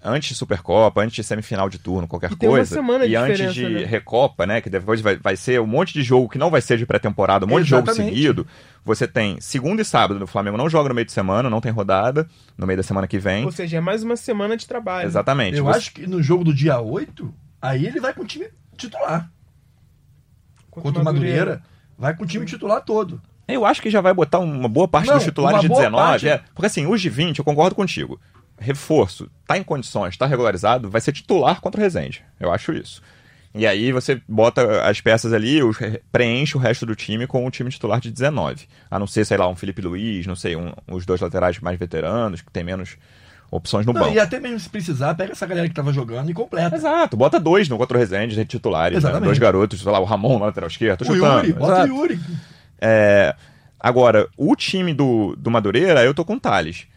Antes de Supercopa, antes de semifinal de turno, qualquer E tem uma coisa. semana de e antes de né? Recopa, né? Que depois vai, vai ser um monte de jogo que não vai ser de pré-temporada, um monte de jogo Exatamente. seguido. Você tem segunda e sábado no Flamengo, não joga no meio de semana, não tem rodada, no meio da semana que vem. Ou seja, é mais uma semana de trabalho. Exatamente. Eu Você- acho que no jogo do dia 8, aí ele vai com o time titular. Contra o Madureira, vai com o time titular todo. Eu acho que já vai botar uma boa parte Não, dos titulares de boa 19. parte. é. porque assim, os de 20, eu concordo contigo. Reforço, tá em condições, tá regularizado, vai ser titular contra o Rezende. Eu acho isso. E aí você bota as peças ali, os- preenche o resto do time com o time titular de 19. A não ser, sei lá, um Felipe Luiz, não sei, um- os dois laterais mais veteranos, que tem menos opções no Não, banco. e até mesmo se precisar, pega essa galera que tava jogando e completa. Exato, bota dois no contra o Rezende, de titulares, né? Dois garotos, sei lá, o Ramon na lateral esquerda, tô o chutando. Yuri, bota Exato. o Yuri. É, agora, o time do, do Madureira, eu tô com o Thales.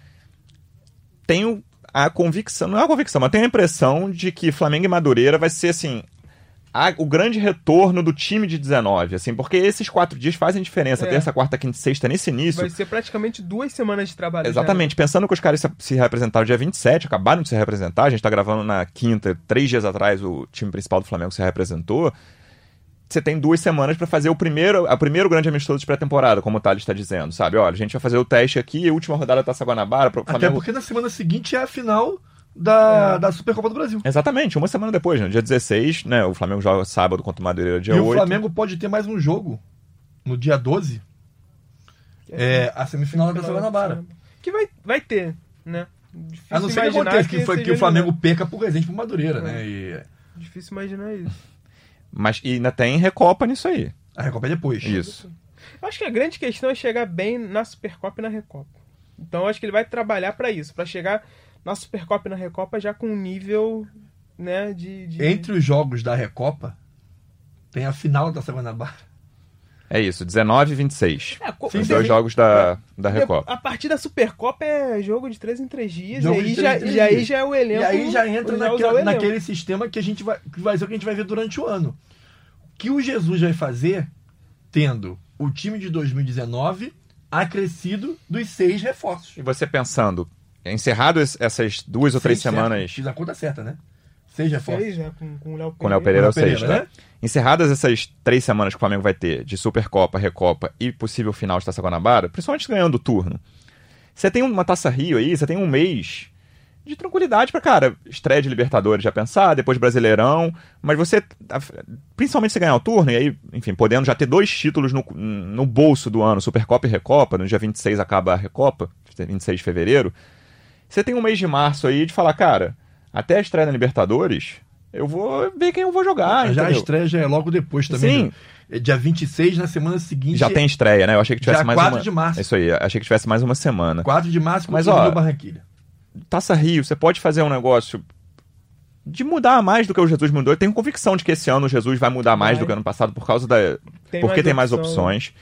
Tenho a convicção, não é a convicção, mas tenho a impressão de que Flamengo e Madureira vai ser assim. a- o grande retorno do time de 19, assim, porque esses quatro dias fazem diferença. É. Terça, quarta, quinta e sexta, nesse início. Vai ser praticamente duas semanas de trabalho. já, Exatamente, pensando que os caras se, se representaram dia 27, acabaram de se representar, a gente tá gravando na quinta, três dias atrás o time principal do Flamengo se representou. Você tem duas semanas pra fazer o primeiro, a primeiro grande amistoso de pré-temporada, como o Thales está dizendo, sabe? Olha, a gente vai fazer o teste aqui, última rodada da Taça Guanabara, pro Até Flamengo. porque na semana seguinte é a final da, da Supercopa do Brasil. Exatamente, uma semana depois, no dia 16, né? O Flamengo joga sábado contra o Madureira dia e 8. o Flamengo pode ter mais um jogo no dia 12. É a semifinal da Taça Guanabara. Que vai, vai ter, né? Difícil A não ser que aconteça que, que seja o Flamengo eliminado. perca por Resende pro Madureira, É. né? E Difícil imaginar isso. Mas e ainda tem Recopa nisso aí. a Recopa é depois. Isso. Eu acho que a grande questão é chegar bem na Supercopa e na Recopa. Então eu acho que ele vai trabalhar pra isso, pra chegar na Supercopa e na Recopa já com um nível, né, de, de... Entre os jogos da Recopa, tem a final da Taça Guanabara. É isso, 19 e 26. É, co- Os dois jogos da, da Recopa. A partir da Supercopa é jogo de 3 em 3 dias, Jogo e aí, três já, em três e aí dias. já é o elenco. E aí já entra usar naquele, sistema que a gente vai, que vai ser o que a gente vai ver durante o ano. O que o Jesus vai fazer tendo o time de 2019 acrescido dos seis reforços. E você pensando, encerrado es- essas duas ou três Seis semanas certo. Fiz a conta certa, né? Seis reforços. Fez, né, com, com o Léo com o Léo Pereira é o Pereira, sexto, né? Encerradas essas três semanas que o Flamengo vai ter de Supercopa, Recopa e possível final de Taça Guanabara, principalmente ganhando o turno, você tem uma Taça Rio aí, você tem um mês de tranquilidade pra, cara, estreia de Libertadores já pensar, depois Brasileirão, mas você, principalmente se ganhar o turno, e aí, enfim, podendo já ter dois títulos no, no bolso do ano, Supercopa e Recopa, no dia 26 acaba a Recopa, 26 de fevereiro, você tem um mês de março aí de falar, cara, até a estreia na Libertadores, eu vou ver quem eu vou jogar, já a entendeu? estreia já é logo depois também. Sim. né? É Dia 26, na semana seguinte. Já tem estreia, né? Eu achei que tivesse mais 4 uma. de março. Isso aí, achei que tivesse mais uma semana. 4 de março Mas, ó, Barranquilha. Taça Rio, você pode fazer um negócio de mudar mais do que o Jesus mudou. Eu tenho convicção de que esse ano o Jesus vai mudar mais Vai. do que ano passado por causa da. Tem porque mais tem mais opção. opções.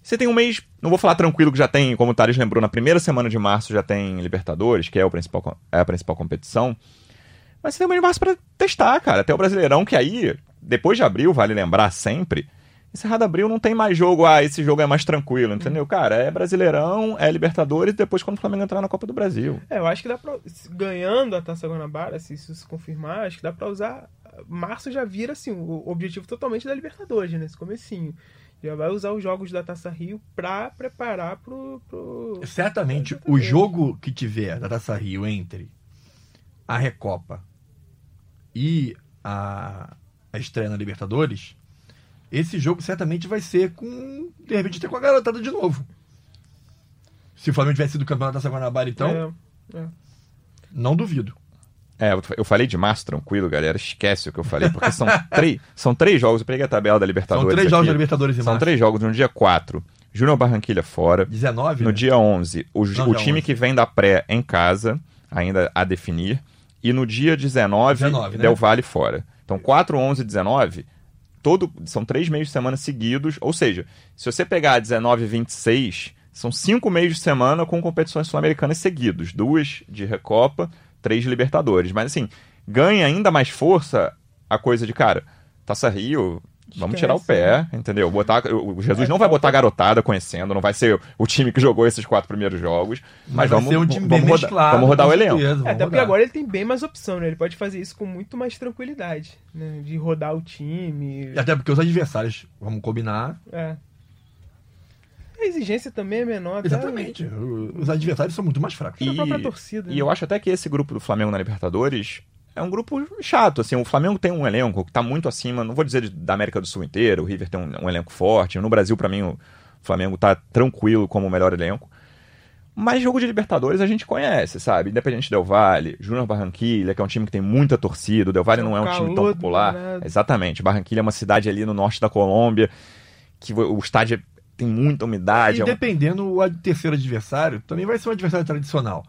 Você tem um mês, não vou falar tranquilo que já tem, como o Thales lembrou, na primeira semana de março já tem Libertadores, que é, o principal, é a principal competição. Mas você tem mês de março pra testar, cara. Até o Brasileirão, que aí, depois de abril, vale lembrar sempre, encerrado abril não tem mais jogo, ah, esse jogo é mais tranquilo, entendeu? Cara, é Brasileirão, é Libertadores, depois quando o Flamengo entrar na Copa do Brasil. É, eu acho que dá pra. Ganhando a Taça Guanabara, se isso se confirmar, acho que dá pra usar. Março já vira, assim, o objetivo totalmente da Libertadores, né? Esse comecinho. Já vai usar os jogos da Taça Rio pra preparar pro. pro... Certamente, o jogo que tiver da Taça Rio entre a Recopa e a, a estreia na Libertadores, esse jogo certamente vai ser com. De repente, até com a garotada de novo. Se o Flamengo tivesse sido campeão da Guanabara, então, É, é. não duvido. É, eu- falei de março, tranquilo, galera. Esquece o que eu falei, porque são, [LAUGHS] três, são três jogos. Eu peguei a tabela da Libertadores. São três jogos aqui. da Libertadores em São março. três jogos. No dia 4, Júnior Barranquilha fora. 19, No né? dia 11, o, Não, o dia time 11. que vem da pré em casa, ainda a definir. E no dia 19, 19, né? Del Valle fora. Então, 4, 11 e 19, todo, são três meios de semana seguidos. Ou seja, se você pegar 19 e 26, são cinco meios de semana com competições sul-americanas seguidos. Duas de Recopa, três de Libertadores. Mas assim, ganha ainda mais força a coisa de, cara, Taça Rio... Vamos tirar o pé, entendeu? Botar, o Jesus É, não vai botar falta- garotada conhecendo, não vai ser o time que jogou esses quatro primeiros jogos. Mas, vai vamos, ser um time vamos, bem rodar, mesclado, vamos rodar o elenco. certeza, É, vamos até porque agora ele tem bem mais opção, né? Ele pode fazer isso com muito mais tranquilidade, né? De rodar o time. E até porque os adversários, vamos combinar. É. A exigência também é menor. Exatamente. o- Os adversários são muito mais fracos. E- a própria torcida, E né? eu acho até que esse grupo do Flamengo na Libertadores é um grupo chato. Assim, o Flamengo tem um elenco que tá muito acima, não vou dizer da América do Sul inteira, o River tem um, um elenco forte. No Brasil, para mim, o Flamengo tá tranquilo como o melhor elenco. Mas jogo de Libertadores a gente conhece, sabe? Independente Del Valle, Júnior Barranquilha, que é um time que tem muita torcida. O Del Valle É não é um time tão popular. danado. Exatamente. Barranquilha é uma cidade ali no norte da Colômbia, que o estádio tem muita umidade. E é um- dependendo, o terceiro adversário também vai ser um adversário tradicional.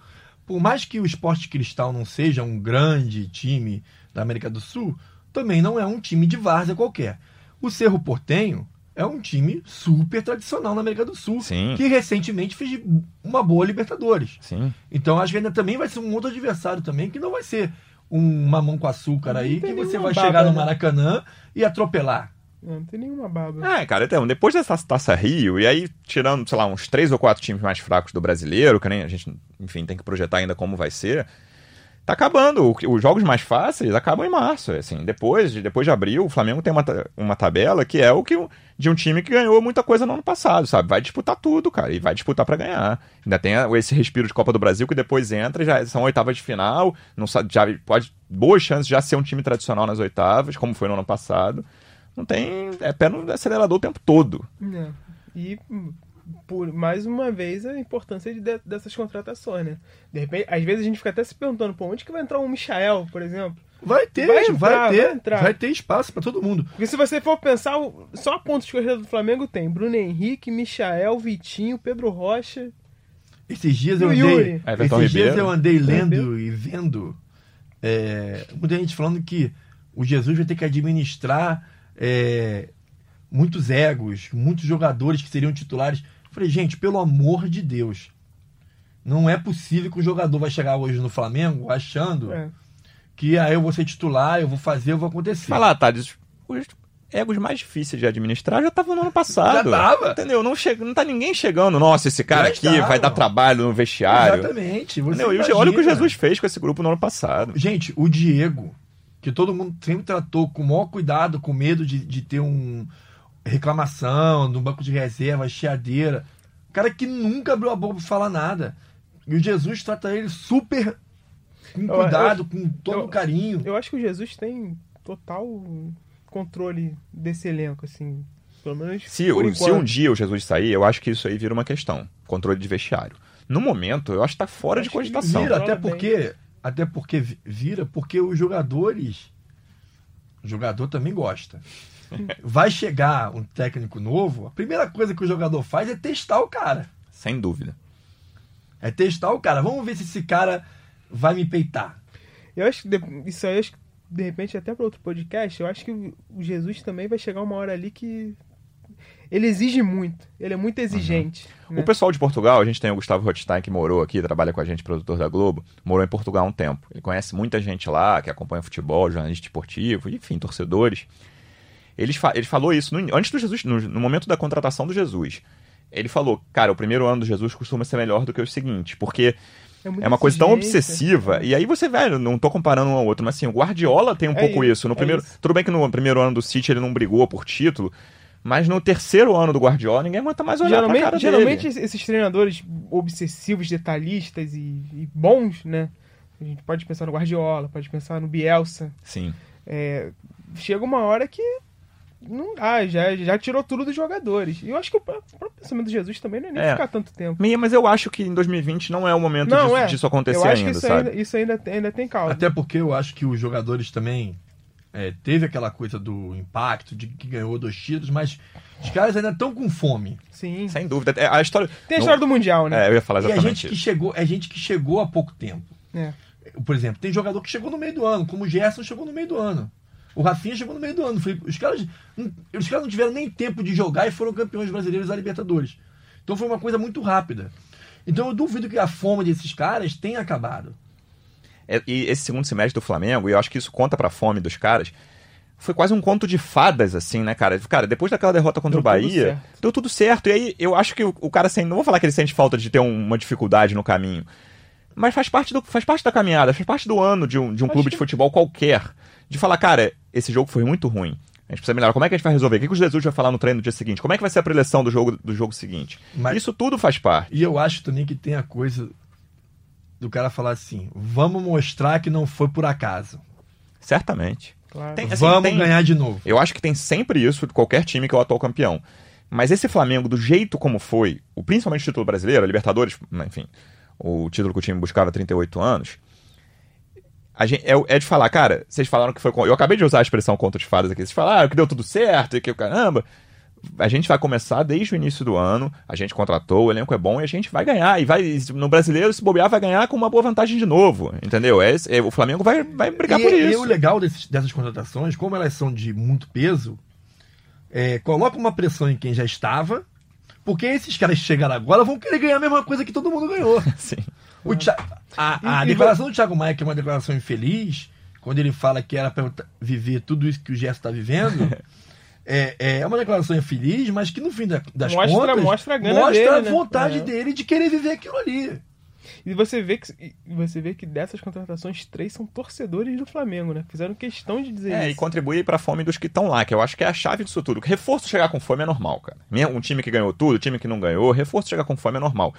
Por mais que o Esporte Cristal não seja um grande time da América do Sul, também não é um time de várzea qualquer. O Cerro Portenho é um time super tradicional na América do Sul, Sim. que recentemente fez uma boa Libertadores. Sim. Então acho que ainda também vai ser um outro adversário também, que não vai ser um mamão com açúcar aí, que você vai chegar no né? Maracanã e atropelar. Não, não tem nenhuma baba. É, cara, então, depois dessa taça Rio, e aí tirando, sei lá, uns três ou quatro times mais fracos do brasileiro, que nem a gente, enfim, tem que projetar ainda como vai ser, tá acabando. Os jogos mais fáceis acabam em março. Assim, depois, de- depois de abril, o Flamengo tem uma, uma tabela que é o que de um time que ganhou muita coisa no ano passado, sabe? Vai disputar tudo, cara, e vai disputar pra ganhar. Ainda tem esse respiro de Copa do Brasil que depois entra, e já são oitavas de final, não já pode boas chances de já ser um time tradicional nas oitavas, como foi no ano passado. Não tem. É pé no acelerador o tempo todo. É. E por mais uma vez a importância de, de- dessas contratações, né? De repente, às vezes a gente fica até se perguntando, pô, onde que vai entrar um Michael, por exemplo? Vai ter, Vai vai, entrar, ter, vai entrar. vai ter espaço pra todo mundo. Porque se você for pensar, só a ponta de corrida do Flamengo tem Bruno Henrique, Michael, Vitinho, Pedro Rocha. Esses dias E eu andei, esses dias Ribeiro. eu andei lendo e vendo é, muita gente falando que o Jesus vai ter que administrar é, muitos egos, muitos jogadores que seriam titulares. Eu falei, gente, pelo amor de Deus, não é possível que o jogador vai chegar hoje no Flamengo achando É. que ah, eu vou ser titular, eu vou fazer, eu vou acontecer. Falar, Thales, os egos mais difíceis de administrar já estavam no ano passado. Já tava. Entendeu? Não, chega, não tá ninguém chegando. Nossa, esse cara Já aqui estavam. vai dar trabalho no vestiário. Exatamente. Você Entendeu? E olha o que o. Jesus fez com esse grupo no ano passado. Gente, o Diego, que todo mundo sempre tratou com o maior cuidado, com medo de, de ter um reclamação no banco de reserva, chiadeira. Cara que nunca abriu a boca pra falar nada. E o Jesus trata ele super com Eu- cuidado, com todo eu- carinho. Eu acho que o Jesus tem total controle desse elenco, assim. Pelo menos Se, se um dia o Jesus sair, eu acho que isso aí vira uma questão. Controle de vestiário. No momento, eu acho que tá fora Acho de cogitação. Vira, até porque, até porque vi- vira, porque os jogadores, o jogador também gosta. [LAUGHS] Vai chegar um técnico novo, a primeira coisa que o jogador faz é testar o cara. Sem dúvida. É testar o cara. Vamos ver se esse cara vai me peitar. Eu acho que de- isso aí, acho que, de repente, até para outro podcast, eu acho que o o Jesus também vai chegar uma hora ali que. Ele exige muito. Ele é muito exigente. né? O pessoal de Portugal, a gente tem o Gustavo Rothstein que morou aqui, trabalha com a gente, produtor da Globo, morou em Portugal há um tempo. Ele conhece muita gente lá, que acompanha futebol, jornalista esportivo, enfim, torcedores. Ele, fa ele falou isso no- antes do Jesus, no, no momento da contratação do Jesus. Ele falou, cara, o primeiro ano do Jesus costuma ser melhor do que o seguinte, porque muita é uma coisa tão obsessiva. E aí você, velho, não tô comparando um ao outro, mas assim, o Guardiola tem um É pouco isso, isso. No é primeiro, isso. tudo bem que no primeiro ano do City ele não brigou por título, mas no terceiro ano do Guardiola ninguém aguenta mais olhar pra cara Geralmente, geralmente dele. esses treinadores obsessivos, detalhistas e, e bons, né? A gente pode pensar no Guardiola, pode pensar no Bielsa. Sim. É, chega uma hora que não dá, já, já tirou tudo dos jogadores. E eu acho que o próprio pensamento de Jesus também não é nem É. ficar tanto tempo. Minha, Mas eu acho que em 2020 não é o momento Não, disso, é. disso acontecer eu acho ainda, que isso sabe? ainda, isso ainda, tem- ainda tem causa. Até porque eu acho que os jogadores também é, teve aquela coisa do impacto, de que ganhou dois títulos, mas os caras ainda estão com fome. Sim. Sem dúvida. É, A história. Tem a história do Mundial, né? É, eu ia falar E a exatamente gente que isso. chegou, é gente que chegou há pouco tempo. É. Por exemplo, tem jogador que chegou no meio do ano, como o Gerson chegou no meio do ano. O Rafinha chegou no meio do ano. Foi- Os caras, não- os caras não tiveram nem tempo de jogar e foram campeões brasileiros da Libertadores. Então foi uma coisa muito rápida. Então eu duvido que a fome desses caras tenha acabado. É, e esse segundo semestre do Flamengo, e eu acho que isso conta pra fome dos caras, foi quase um conto de fadas, assim, né, cara? Cara, depois daquela derrota contra Deu o tudo Bahia, certo. deu tudo certo. E aí eu acho que o, o cara sente. Não vou falar que ele sente falta de ter um- uma dificuldade no caminho. Mas faz parte, do, faz parte da caminhada, faz parte do ano de um, de um Acho clube que- de futebol qualquer. De falar, cara, esse jogo foi muito ruim. A gente precisa melhorar. Como é que a gente vai resolver? O que, que o Jesus vai falar no treino no dia seguinte? Como é que vai ser a preleção do jogo, do jogo seguinte? Mas- Isso tudo faz parte. E eu acho também que tem a coisa do cara falar assim: vamos mostrar que não foi por acaso. Certamente. Claro. Tem- assim, vamos tem- ganhar de novo. Eu acho que tem sempre isso de qualquer time que é o atual campeão. Mas esse Flamengo, do jeito como foi, o, principalmente o título brasileiro, a Libertadores, enfim, o título que o time buscava há 38 anos, a gente, é, é de falar, cara, vocês falaram que foi. Eu acabei de usar a expressão contra de fadas aqui. Vocês falaram que deu tudo certo e que o caramba. A gente vai começar desde o início do ano, a gente contratou, o elenco é bom e a gente vai ganhar. E vai no brasileiro, se bobear, vai ganhar com uma boa vantagem de novo. Entendeu? É, é, o Flamengo vai, vai brigar e, por e isso. o legal desses- dessas contratações, como elas são de muito peso, é, coloca uma pressão em quem já estava, porque esses caras que chegaram agora vão querer ganhar a mesma coisa que todo mundo ganhou. [LAUGHS] Sim. O Thi- a a E- e declaração do Thiago Maia, que é uma declaração infeliz, quando ele fala que era para viver tudo isso que o Gerson está vivendo, [LAUGHS] é, é uma declaração infeliz, mas que no fim da- das Mostra- contas mostra a mostra dele, a né? vontade É. dele de querer viver aquilo ali. E você vê que e você vê que dessas contratações, três são torcedores do Flamengo, né? Fizeram questão de dizer É, e isso. contribuir pra fome dos que estão lá, que eu acho que é a chave disso tudo. Reforço chegar com fome é normal, cara. Um time que ganhou tudo, time que não ganhou, reforço chegar com fome é normal.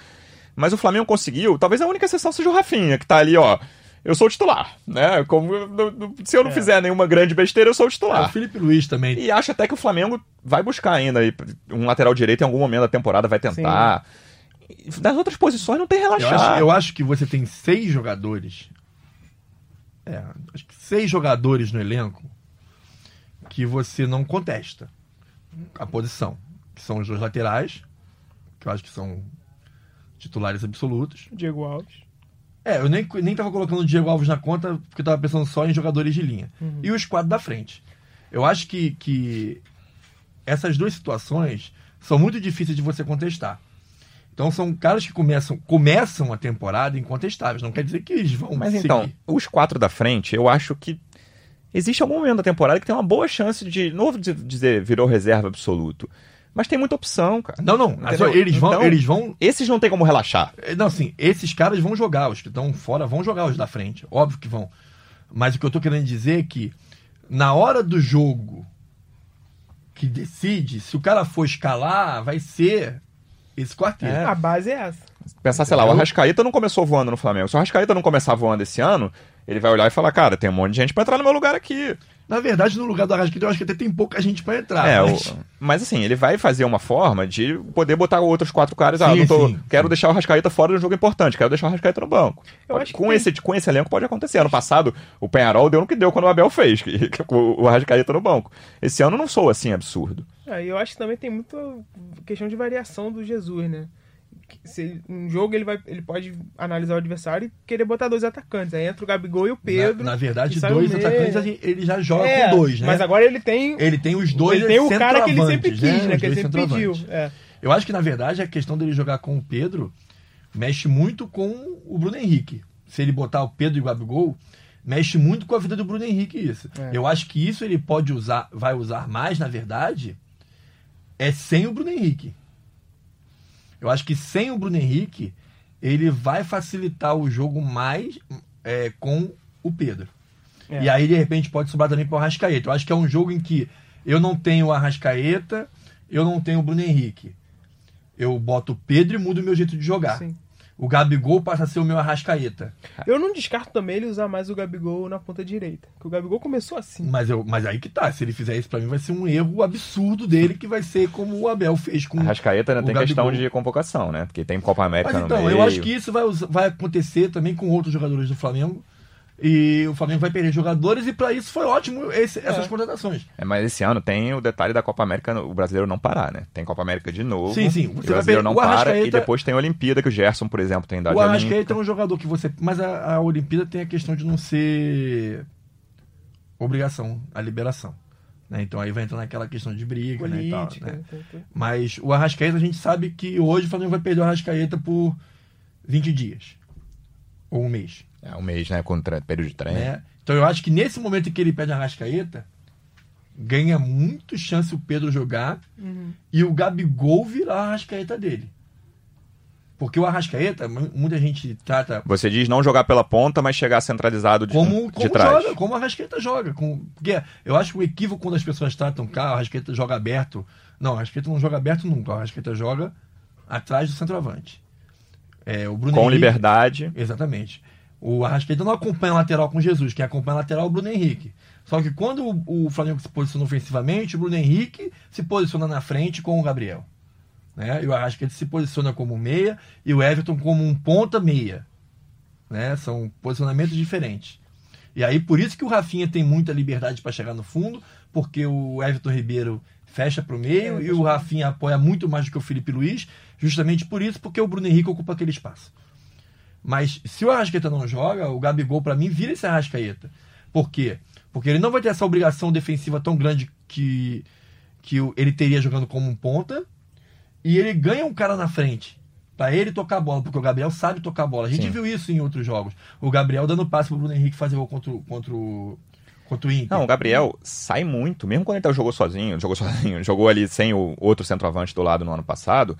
Mas o Flamengo conseguiu, talvez a única exceção seja o Rafinha, que tá ali, ó. Eu sou o titular, né? Como, eu- eu- se eu não É. fizer nenhuma grande besteira, eu sou o Ah, o titular. Felipe Luiz também. E acho até que o Flamengo vai buscar ainda aí um lateral direito em algum momento da temporada, vai tentar. E Das outras posições não tem Eu relaxar. acho, eu acho que você tem seis jogadores. É, acho que seis jogadores no elenco que você não contesta a posição. Que são os dois laterais, que eu acho que são titulares absolutos. Diego Alves. É, eu nem, nem tava colocando o Diego Alves na conta, porque eu tava pensando só em jogadores de linha. E os quatro da frente. Eu acho que, que essas duas situações são muito difíceis de você contestar. Então são caras que começam, começam a temporada incontestáveis. Não quer dizer que eles vão Mas seguir. então, os quatro da frente, eu acho que existe algum momento da temporada que tem uma boa chance de, não vou dizer virou reserva absoluto, mas tem muita opção, cara. Não, não. eles vão, Então, eles vão. Esses não tem como relaxar. eh, Não, assim, esses caras vão jogar. Os que estão fora vão jogar os da frente. Óbvio que vão. Mas o que eu tô querendo dizer é que na hora do jogo que decide, se o cara for escalar, vai ser esse quarteto. É. A base é essa. Pensar, sei lá, o? Arrascaeta não começou voando no Flamengo. Se o Arrascaeta não começar voando esse ano, ele vai olhar e falar, cara, tem um monte de gente pra entrar no meu lugar aqui. Na verdade, no lugar do Arrascaeta, eu acho que até tem pouca gente pra entrar. é, mas... o- mas assim, ele vai fazer uma forma de poder botar outros quatro caras. ah, Sim, não tô, sim, quero sim. deixar o Arrascaeta fora de um jogo importante, quero deixar o Arrascaeta no banco. Eu Pode- acho que com, tem- esse, com esse elenco pode acontecer. Ano passado, o Penharol deu no que deu quando o Abel fez, [LAUGHS] que, que o o Arrascaeta no banco. Esse ano não sou assim absurdo. É, e eu acho que também tem muita questão de variação do Jesus, né? Se um jogo ele, vai, ele pode analisar o adversário e querer botar dois atacantes. Aí entra o Gabigol e o Pedro. Na, na verdade, dois atacantes gente- ele já joga É, com dois, né? Mas agora ele tem. Ele tem os dois ele tem o cara que ele sempre quis, né? Os Que ele sempre pediu. É. Eu acho que, na verdade, a questão dele jogar com o Pedro mexe muito com o Bruno Henrique. Se ele botar o Pedro e o Gabigol, mexe muito com a vida do Bruno Henrique isso. É. Eu acho que isso ele pode usar, vai usar mais, na verdade, é sem o Bruno Henrique. Eu acho que sem o Bruno Henrique, ele vai facilitar o jogo mais é, com o Pedro. É. E aí, de repente, pode sobrar também para o Arrascaeta. Eu acho que é um jogo em que eu não tenho o Arrascaeta, eu não tenho o Bruno Henrique. Eu boto o Pedro e mudo o meu jeito de jogar. Sim. O Gabigol passa a ser o meu Arrascaeta. Eu não descarto também ele usar mais o Gabigol na ponta direita. Porque o Gabigol começou assim. Mas, eu, mas aí que tá, se ele fizer isso pra mim vai ser um erro absurdo dele, que vai ser como o Abel fez com A Rascaeta ainda o tem Gabigol. questão de convocação, né? Porque tem Copa América Mas no então, meio. eu acho que isso vai, vai acontecer também com outros jogadores do Flamengo. E o Flamengo vai perder jogadores, e pra isso foi ótimo esse- essas É. contratações. É, mas esse ano tem o detalhe da Copa América, o brasileiro não parar, né? Tem Copa América de novo. Sim, sim. Você O brasileiro não o para. E depois tem a Olimpíada, que o Gerson, por exemplo, tem idade O olímpica. Arrascaeta é um jogador que você. Mas a, a Olimpíada tem a questão de não ser obrigação, a liberação. né? Então aí vai entrar naquela questão de briga né, e tal. Política. né? tá, tá. Mas o Arrascaeta, a gente sabe que hoje o Flamengo vai perder o Arrascaeta por 20 dias. Ou um mês. É um mês, né? Com tre- período de treino. né? Então eu acho que nesse momento em que ele perde a Arrascaeta, ganha muito chance o Pedro jogar Uhum. e o Gabigol virar a Arrascaeta dele. Porque o Arrascaeta, mu- muita gente trata Você diz não jogar pela ponta, mas chegar centralizado de, como, de como trás. joga, como a Arrascaeta joga. Com, porque eu acho que o equívoco quando as pessoas tratam cá, o Arrascaeta joga aberto. Não, o Arrascaeta não joga aberto nunca. O Arrascaeta joga atrás do centroavante. É, o Bruno Com Henrique- liberdade. Exatamente. O Arrascaeta não acompanha a lateral com Jesus, quem acompanha a lateral é o Bruno Henrique. Só que quando o, Flamengo se posiciona ofensivamente, o Bruno Henrique se posiciona na frente com o Gabriel. Né? E o Arrascaeta se posiciona como meia e o Everton como um ponta meia. Né? São posicionamentos diferentes. E aí por isso que o Rafinha tem muita liberdade para chegar no fundo, porque o Everton Ribeiro fecha para o meio É, e o Rafinha apoia muito mais do que o Felipe Luiz, justamente por isso, porque o Bruno Henrique ocupa aquele espaço. Mas se o Arrascaeta não joga, o Gabigol, pra mim, vira esse Arrascaeta. Por quê? Porque ele não vai ter essa obrigação defensiva tão grande que, que ele teria jogando como um ponta. E ele ganha um cara na frente. Pra ele tocar a bola, porque o Gabriel sabe tocar a bola. A gente Sim. viu isso em outros jogos. O Gabriel dando passe pro Bruno Henrique fazer gol contra, o- contra, o, contra o Inter. Não, o Gabriel sai muito, mesmo quando ele jogou sozinho, jogou sozinho, jogou ali sem o outro centroavante do lado no ano passado.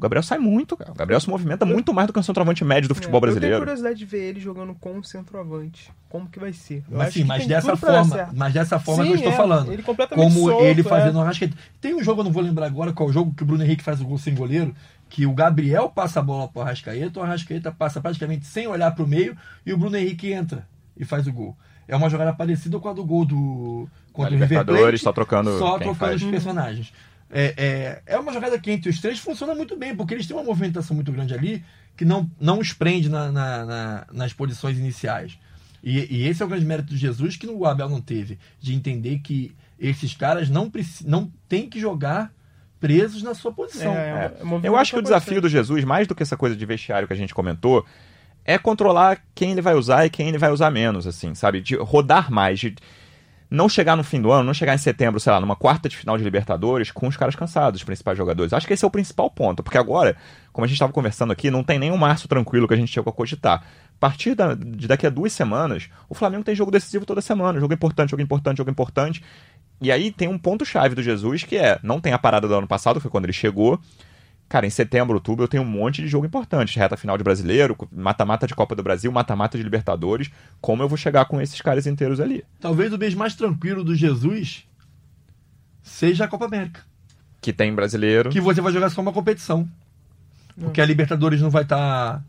O Gabriel sai muito, cara. O Gabriel se movimenta muito mais do que um centroavante médio do futebol É, Eu tenho brasileiro. curiosidade de ver ele jogando com um centroavante. Como que vai ser? Eu Mas acho sim, que mas tem dessa forma, mas dessa forma que eu Sim, estou é, falando. ele completamente Como solto, ele é. fazendo o Arrascaeta. Tem um jogo, eu não vou lembrar agora qual jogo, que o Bruno Henrique faz o gol sem goleiro, que o Gabriel passa a bola pro Arrascaeta, o Arrascaeta passa praticamente sem olhar pro meio e o Bruno Henrique entra e faz o gol. É uma jogada parecida com a do gol do contra o River Libertadores, Plate, só trocando só quem trocando faz. os personagens. É, é, é uma jogada que entre os três funciona muito bem, porque eles têm uma movimentação muito grande ali que não, não os prende na- na- na- nas posições iniciais. E, e esse é o grande mérito do Jesus que o Abel não teve, de entender que esses caras não, não têm que jogar presos na sua posição. É, é Eu acho que o desafio do Jesus, mais do que essa coisa de vestiário que a gente comentou, é controlar quem ele vai usar e quem ele vai usar menos, assim, sabe? De rodar mais, de não chegar no fim do ano, não chegar em setembro, sei lá, numa quarta de final de Libertadores com os caras cansados, os principais jogadores. Acho que esse é o principal ponto, porque agora, como a gente estava conversando aqui, não tem nenhum março tranquilo que a gente chegou a cogitar. A partir da- de daqui a duas semanas, o Flamengo tem jogo decisivo toda semana, jogo importante, jogo importante, jogo importante. E aí tem um ponto-chave do Jesus que é, não tem a parada do ano passado, que foi quando ele chegou. Cara, em setembro, outubro, eu tenho um monte de jogo importante. Reta final de brasileiro, mata-mata de Copa do Brasil, mata-mata de Libertadores. Como eu vou chegar com esses caras inteiros ali? Talvez o mês mais tranquilo do Jesus seja a Copa América. Que tem brasileiro. Que você vai jogar só uma competição. Porque a Libertadores não vai estar.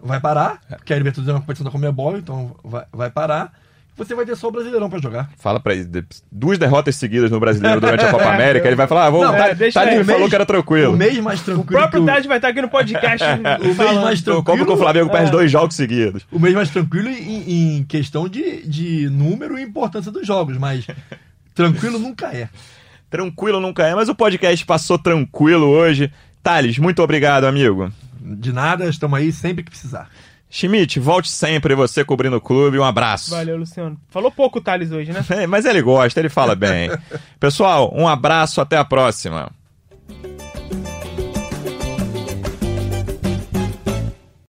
vai parar. Porque a Libertadores é uma competição da Comebol, então vai, vai parar. Você vai ter só o Brasileirão pra jogar. Fala pra ele. Duas derrotas seguidas no brasileiro durante a Copa [LAUGHS] América. Ele vai falar, ah, vou, Não, tá, é, deixa aí. falou que era tranquilo. O mês mais O tranquilo. próprio que Tade vai estar aqui no podcast. [LAUGHS] o mês mais tranquilo. como que o Flamengo perde é. dois jogos seguidos? O mês mais tranquilo em, em questão de, de número e importância dos jogos, mas tranquilo [LAUGHS] nunca é. Tranquilo nunca é, mas o podcast passou tranquilo hoje. Thales, muito obrigado, amigo. De nada, estamos aí sempre que precisar. Schmidt, volte sempre você cobrindo o clube. Um abraço. Valeu, Luciano. Falou pouco o Thales hoje, né? É, [LAUGHS] mas ele gosta, ele fala bem. [LAUGHS] Pessoal, um abraço, até a próxima.